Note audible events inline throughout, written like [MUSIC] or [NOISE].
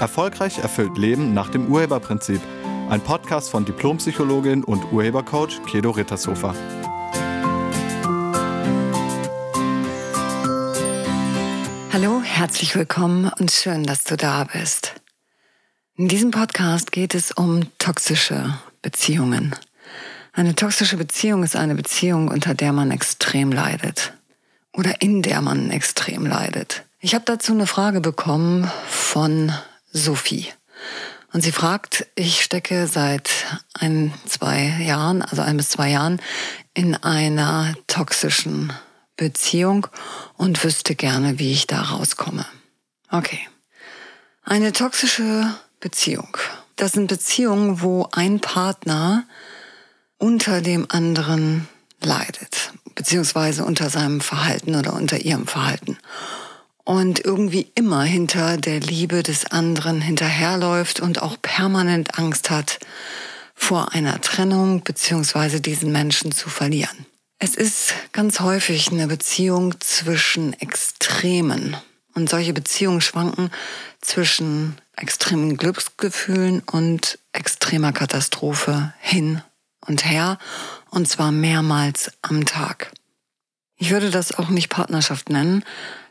Erfolgreich erfüllt Leben nach dem Urheberprinzip. Ein Podcast von Diplompsychologin und Urhebercoach Kedo Rittershofer. Hallo, herzlich willkommen und schön, dass du da bist. In diesem Podcast geht es um toxische Beziehungen. Eine toxische Beziehung ist eine Beziehung, unter der man extrem leidet oder in der man extrem leidet. Ich habe dazu eine Frage bekommen von Sophie. Und sie fragt, ich stecke seit ein, zwei Jahren, also ein bis zwei Jahren, in einer toxischen Beziehung und wüsste gerne, wie ich da rauskomme. Okay. Eine toxische Beziehung. Das sind Beziehungen, wo ein Partner unter dem anderen leidet, beziehungsweise unter seinem Verhalten oder unter ihrem Verhalten und irgendwie immer hinter der Liebe des anderen hinterherläuft und auch permanent Angst hat vor einer Trennung beziehungsweise diesen Menschen zu verlieren. Es ist ganz häufig eine Beziehung zwischen Extremen. Und solche Beziehungen schwanken zwischen extremen Glücksgefühlen und extremer Katastrophe hin und her. Und zwar mehrmals am Tag. Ich würde das auch nicht Partnerschaft nennen,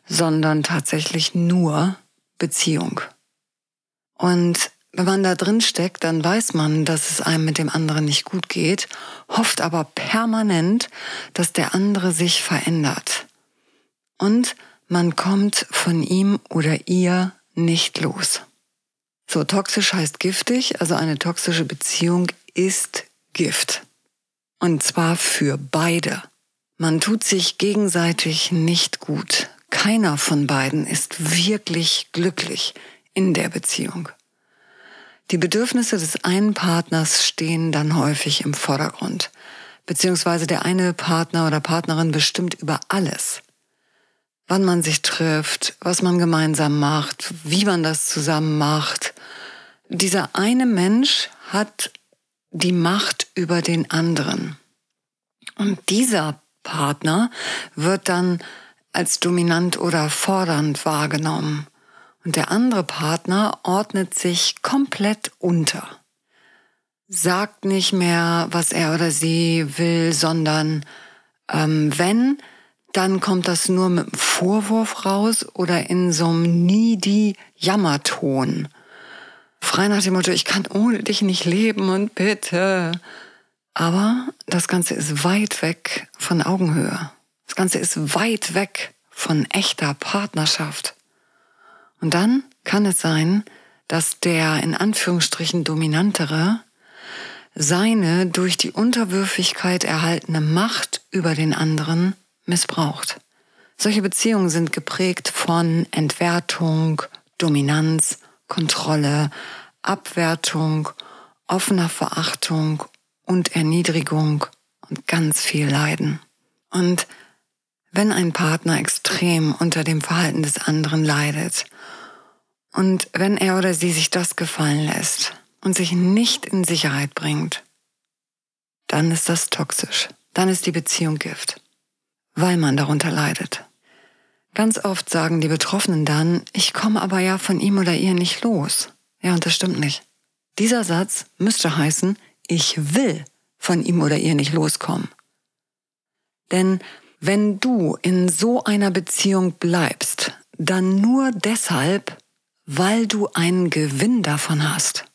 sondern tatsächlich nur Beziehung. Und wenn man da drin steckt, dann weiß man, dass es einem mit dem anderen nicht gut geht, hofft aber permanent, dass der andere sich verändert. Und man kommt von ihm oder ihr nicht los. So toxisch heißt giftig, also eine toxische Beziehung ist Gift. Und zwar für beide. Man tut sich gegenseitig nicht gut. Keiner von beiden ist wirklich glücklich in der Beziehung. Die Bedürfnisse des einen Partners stehen dann häufig im Vordergrund, beziehungsweise der eine Partner oder Partnerin bestimmt über alles. Wann man sich trifft, was man gemeinsam macht, wie man das zusammen macht. Dieser eine Mensch hat die Macht über den anderen. Und dieser Partner wird dann als dominant oder fordernd wahrgenommen und der andere Partner ordnet sich komplett unter. Sagt nicht mehr, was er oder sie will, sondern ähm, wenn, dann kommt das nur mit einem Vorwurf raus oder in so einem needy Jammerton. Frei nach dem Motto, ich kann ohne dich nicht leben und bitte. Aber das Ganze ist weit weg von Augenhöhe. Ganze ist weit weg von echter Partnerschaft. Und dann kann es sein, dass der in Anführungsstrichen dominantere seine durch die Unterwürfigkeit erhaltene Macht über den anderen missbraucht. Solche Beziehungen sind geprägt von Entwertung, Dominanz, Kontrolle, Abwertung, offener Verachtung und Erniedrigung und ganz viel Leiden. Und wenn ein Partner extrem unter dem Verhalten des anderen leidet und wenn er oder sie sich das gefallen lässt und sich nicht in Sicherheit bringt, dann ist das toxisch. Dann ist die Beziehung Gift, weil man darunter leidet. Ganz oft sagen die Betroffenen dann, ich komme aber ja von ihm oder ihr nicht los. Ja, und das stimmt nicht. Dieser Satz müsste heißen, ich will von ihm oder ihr nicht loskommen. Denn wenn du in so einer Beziehung bleibst, dann nur deshalb, weil du einen Gewinn davon hast.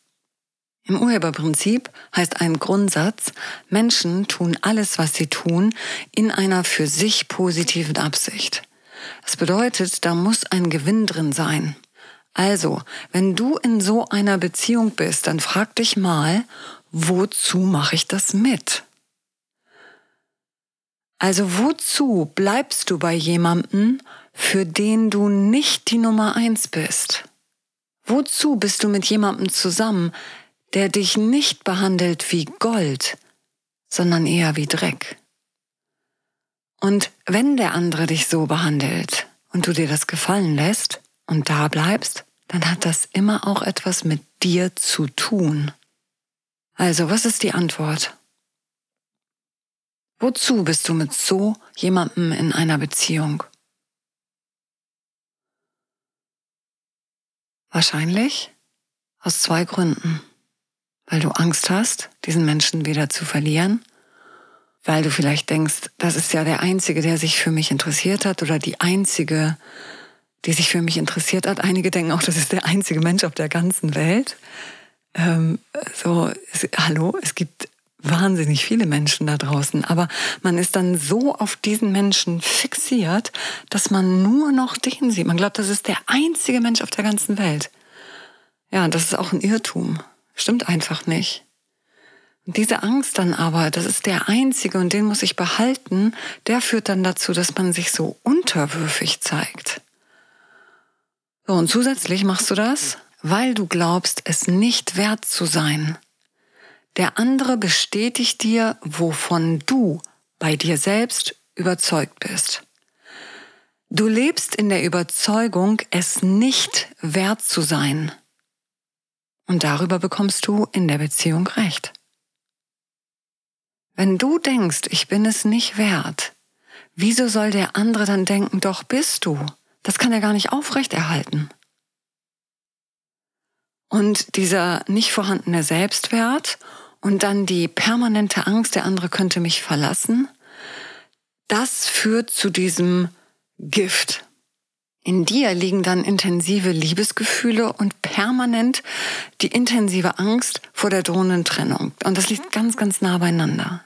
Im Urheberprinzip heißt ein Grundsatz, Menschen tun alles, was sie tun, in einer für sich positiven Absicht. Das bedeutet, da muss ein Gewinn drin sein. Also, wenn du in so einer Beziehung bist, dann frag dich mal, wozu mache ich das mit? Also wozu bleibst du bei jemandem, für den du nicht die Nummer eins bist? Wozu bist du mit jemandem zusammen, der dich nicht behandelt wie Gold, sondern eher wie Dreck? Und wenn der andere dich so behandelt und du dir das gefallen lässt und da bleibst, dann hat das immer auch etwas mit dir zu tun. Also, was ist die Antwort? Wozu bist du mit so jemandem in einer Beziehung? Wahrscheinlich, Aus zwei Gründen. Weil du Angst hast, diesen Menschen wieder zu verlieren, weil du vielleicht denkst, das ist ja der Einzige, der sich für mich interessiert hat oder die Einzige, die sich für mich interessiert hat. Einige denken auch, das ist der einzige Mensch auf der ganzen Welt. Ähm, so, es, hallo, es gibt wahnsinnig viele Menschen da draußen, aber man ist dann so auf diesen Menschen fixiert, dass man nur noch den sieht. Man glaubt, das ist der einzige Mensch auf der ganzen Welt. Ja, das ist auch ein Irrtum. Stimmt einfach nicht. Und diese Angst dann aber, das ist der einzige und den muss ich behalten, der führt dann dazu, dass man sich so unterwürfig zeigt. So, und zusätzlich machst du das, weil du glaubst, es nicht wert zu sein. Der andere bestätigt dir, wovon du bei dir selbst überzeugt bist. Du lebst in der Überzeugung, es nicht wert zu sein. Und darüber bekommst du in der Beziehung recht. Wenn du denkst, ich bin es nicht wert, wieso soll der andere dann denken, doch bist du? Das kann er gar nicht aufrechterhalten. Und dieser nicht vorhandene Selbstwert und dann die permanente Angst, der andere könnte mich verlassen, das führt zu diesem Gift. In dir liegen dann intensive Liebesgefühle und permanent die intensive Angst vor der drohenden Trennung. Und das liegt ganz, ganz nah beieinander.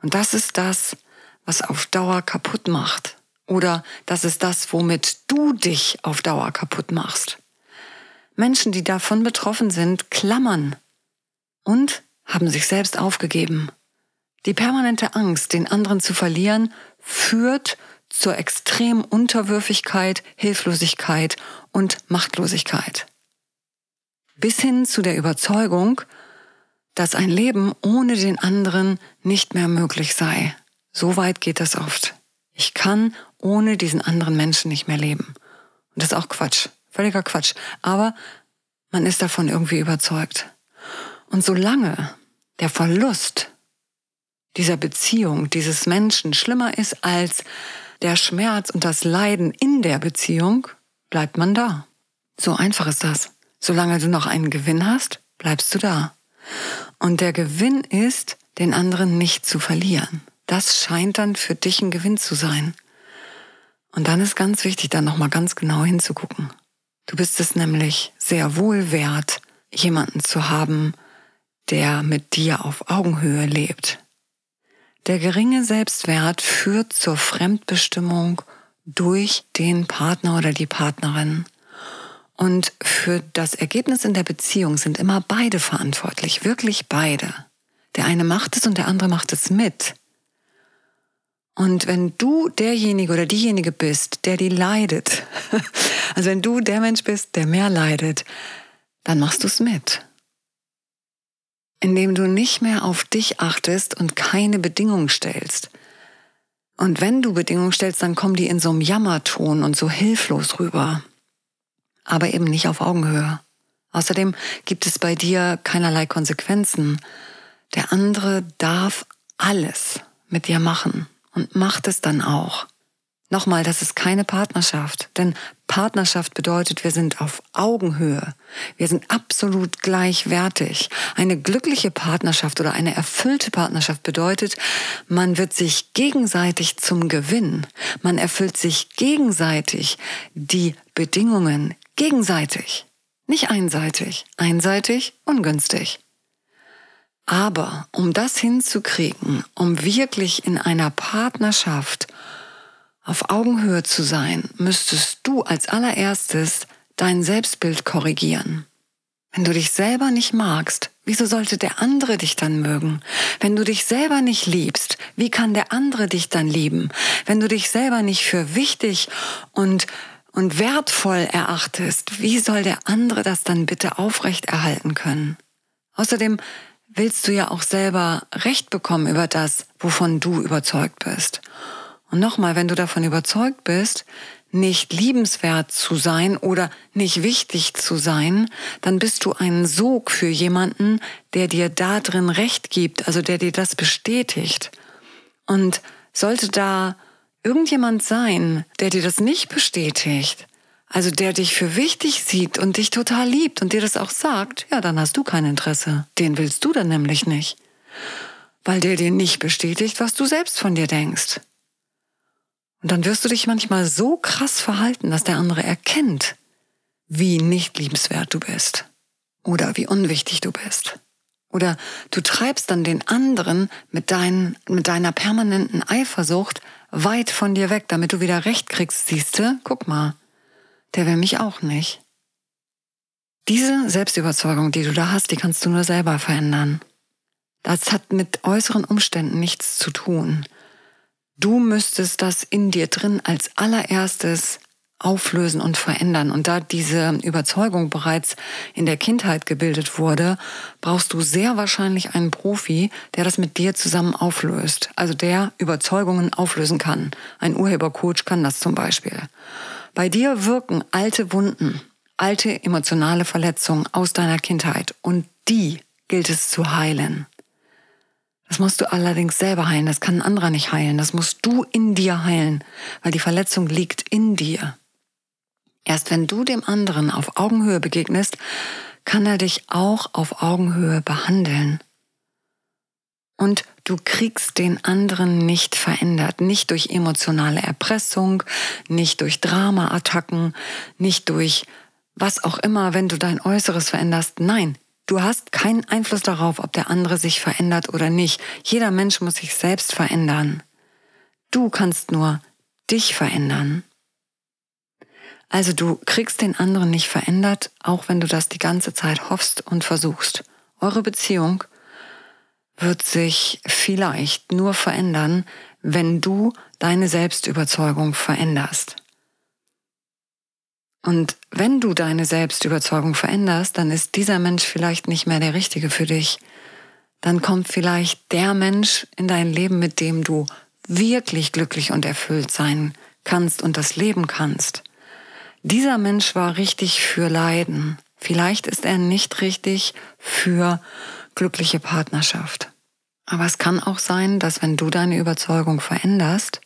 Und das ist das, was auf Dauer kaputt macht. Oder das ist das, womit du dich auf Dauer kaputt machst. Menschen, die davon betroffen sind, klammern und haben sich selbst aufgegeben. Die permanente Angst, den anderen zu verlieren, führt zur extremen Unterwürfigkeit, Hilflosigkeit und Machtlosigkeit. Bis hin zu der Überzeugung, dass ein Leben ohne den anderen nicht mehr möglich sei. So weit geht das oft. Ich kann ohne diesen anderen Menschen nicht mehr leben. Und das ist auch Quatsch, völliger Quatsch. Aber man ist davon irgendwie überzeugt. Und solange der Verlust dieser Beziehung, dieses Menschen schlimmer ist als der Schmerz und das Leiden in der Beziehung, bleibt man da. So einfach ist das. Solange du noch einen Gewinn hast, bleibst du da. Und der Gewinn ist, den anderen nicht zu verlieren. Das scheint dann für dich ein Gewinn zu sein. Und dann ist ganz wichtig, da nochmal ganz genau hinzugucken. Du bist es nämlich sehr wohl wert, jemanden zu haben, der mit dir auf Augenhöhe lebt, der geringe Selbstwert führt zur Fremdbestimmung durch den Partner oder die Partnerin. Und für das Ergebnis in der Beziehung sind immer beide verantwortlich, wirklich beide. Der eine macht es und der andere macht es mit. Und wenn du derjenige oder diejenige bist, der die leidet, [LAUGHS] also wenn du der Mensch bist, der mehr leidet, dann machst du es mit indem du nicht mehr auf dich achtest und keine Bedingungen stellst. Und wenn du Bedingungen stellst, dann kommen die in so einem Jammerton und so hilflos rüber. Aber eben nicht auf Augenhöhe. Außerdem gibt es bei dir keinerlei Konsequenzen. Der andere darf alles mit dir machen und macht es dann auch. Nochmal, das ist keine Partnerschaft, denn Partnerschaft bedeutet, wir sind auf Augenhöhe. Wir sind absolut gleichwertig. Eine glückliche Partnerschaft oder eine erfüllte Partnerschaft bedeutet, man wird sich gegenseitig zum Gewinn. Man erfüllt sich gegenseitig die Bedingungen gegenseitig. Nicht einseitig. Einseitig, ungünstig. Aber um das hinzukriegen, um wirklich in einer Partnerschaft auf Augenhöhe zu sein, müsstest du als allererstes dein Selbstbild korrigieren. Wenn du dich selber nicht magst, wieso sollte der andere dich dann mögen? Wenn du dich selber nicht liebst, wie kann der andere dich dann lieben? Wenn du dich selber nicht für wichtig und und wertvoll erachtest, wie soll der andere das dann bitte aufrechterhalten können? Außerdem willst du ja auch selber Recht bekommen über das, wovon du überzeugt bist. Und nochmal, wenn du davon überzeugt bist, nicht liebenswert zu sein oder nicht wichtig zu sein, dann bist du ein Sog für jemanden, der dir da drin Recht gibt, also der dir das bestätigt. Und sollte da irgendjemand sein, der dir das nicht bestätigt, also der dich für wichtig sieht und dich total liebt und dir das auch sagt, ja, dann hast du kein Interesse. Den willst du dann nämlich nicht. Weil der dir nicht bestätigt, was du selbst von dir denkst. Und dann wirst du dich manchmal so krass verhalten, dass der andere erkennt, wie nicht liebenswert du bist. Oder wie unwichtig du bist. Oder du treibst dann den anderen mit, dein, mit deiner permanenten Eifersucht weit von dir weg, damit du wieder recht kriegst, siehste, guck mal, der will mich auch nicht. Diese Selbstüberzeugung, die du da hast, die kannst du nur selber verändern. Das hat mit äußeren Umständen nichts zu tun. Du müsstest das in dir drin als allererstes auflösen und verändern. Und da diese Überzeugung bereits in der Kindheit gebildet wurde, brauchst du sehr wahrscheinlich einen Profi, der das mit dir zusammen auflöst. Also der Überzeugungen auflösen kann. Ein Urhebercoach kann das zum Beispiel. Bei dir wirken alte Wunden, alte emotionale Verletzungen aus deiner Kindheit und die gilt es zu heilen. Das musst du allerdings selber heilen, das kann ein anderer nicht heilen, das musst du in dir heilen, weil die Verletzung liegt in dir. Erst wenn du dem anderen auf Augenhöhe begegnest, kann er dich auch auf Augenhöhe behandeln. Und du kriegst den anderen nicht verändert, nicht durch emotionale Erpressung, nicht durch Dramaattacken, nicht durch was auch immer, wenn du dein Äußeres veränderst. Nein, du hast keinen Einfluss darauf, ob der andere sich verändert oder nicht. Jeder Mensch muss sich selbst verändern. Du kannst nur dich verändern. Also du kriegst den anderen nicht verändert, auch wenn du das die ganze Zeit hoffst und versuchst. Eure Beziehung wird sich vielleicht nur verändern, wenn du deine Selbstüberzeugung veränderst. Und wenn du deine Selbstüberzeugung veränderst, dann ist dieser Mensch vielleicht nicht mehr der Richtige für dich. Dann kommt vielleicht der Mensch in dein Leben, mit dem du wirklich glücklich und erfüllt sein kannst und das leben kannst. Dieser Mensch war richtig für Leiden. Vielleicht ist er nicht richtig für glückliche Partnerschaft. Aber es kann auch sein, dass wenn du deine Überzeugung veränderst,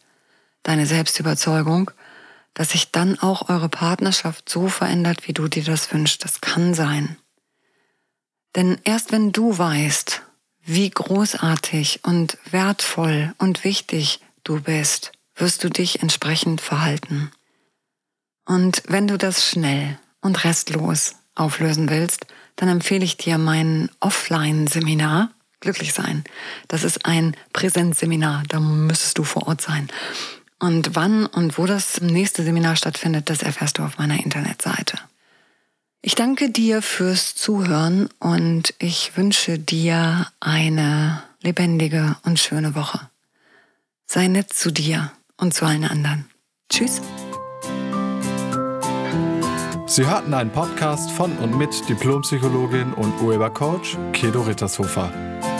deine Selbstüberzeugung, dass sich dann auch eure Partnerschaft so verändert, wie du dir das wünschst. Das kann sein. Denn erst wenn du weißt, wie großartig und wertvoll und wichtig du bist, wirst du dich entsprechend verhalten. Und wenn du das schnell und restlos auflösen willst, dann empfehle ich dir mein Offline-Seminar Glücklich sein. Das ist ein Präsenzseminar, da müsstest du vor Ort sein. Und wann und wo das nächste Seminar stattfindet, das erfährst du auf meiner Internetseite. Ich danke dir fürs Zuhören und ich wünsche dir eine lebendige und schöne Woche. Sei nett zu dir und zu allen anderen. Tschüss. Sie hörten einen Podcast von und mit Diplompsychologin und Urhebercoach Kedo Rittershofer.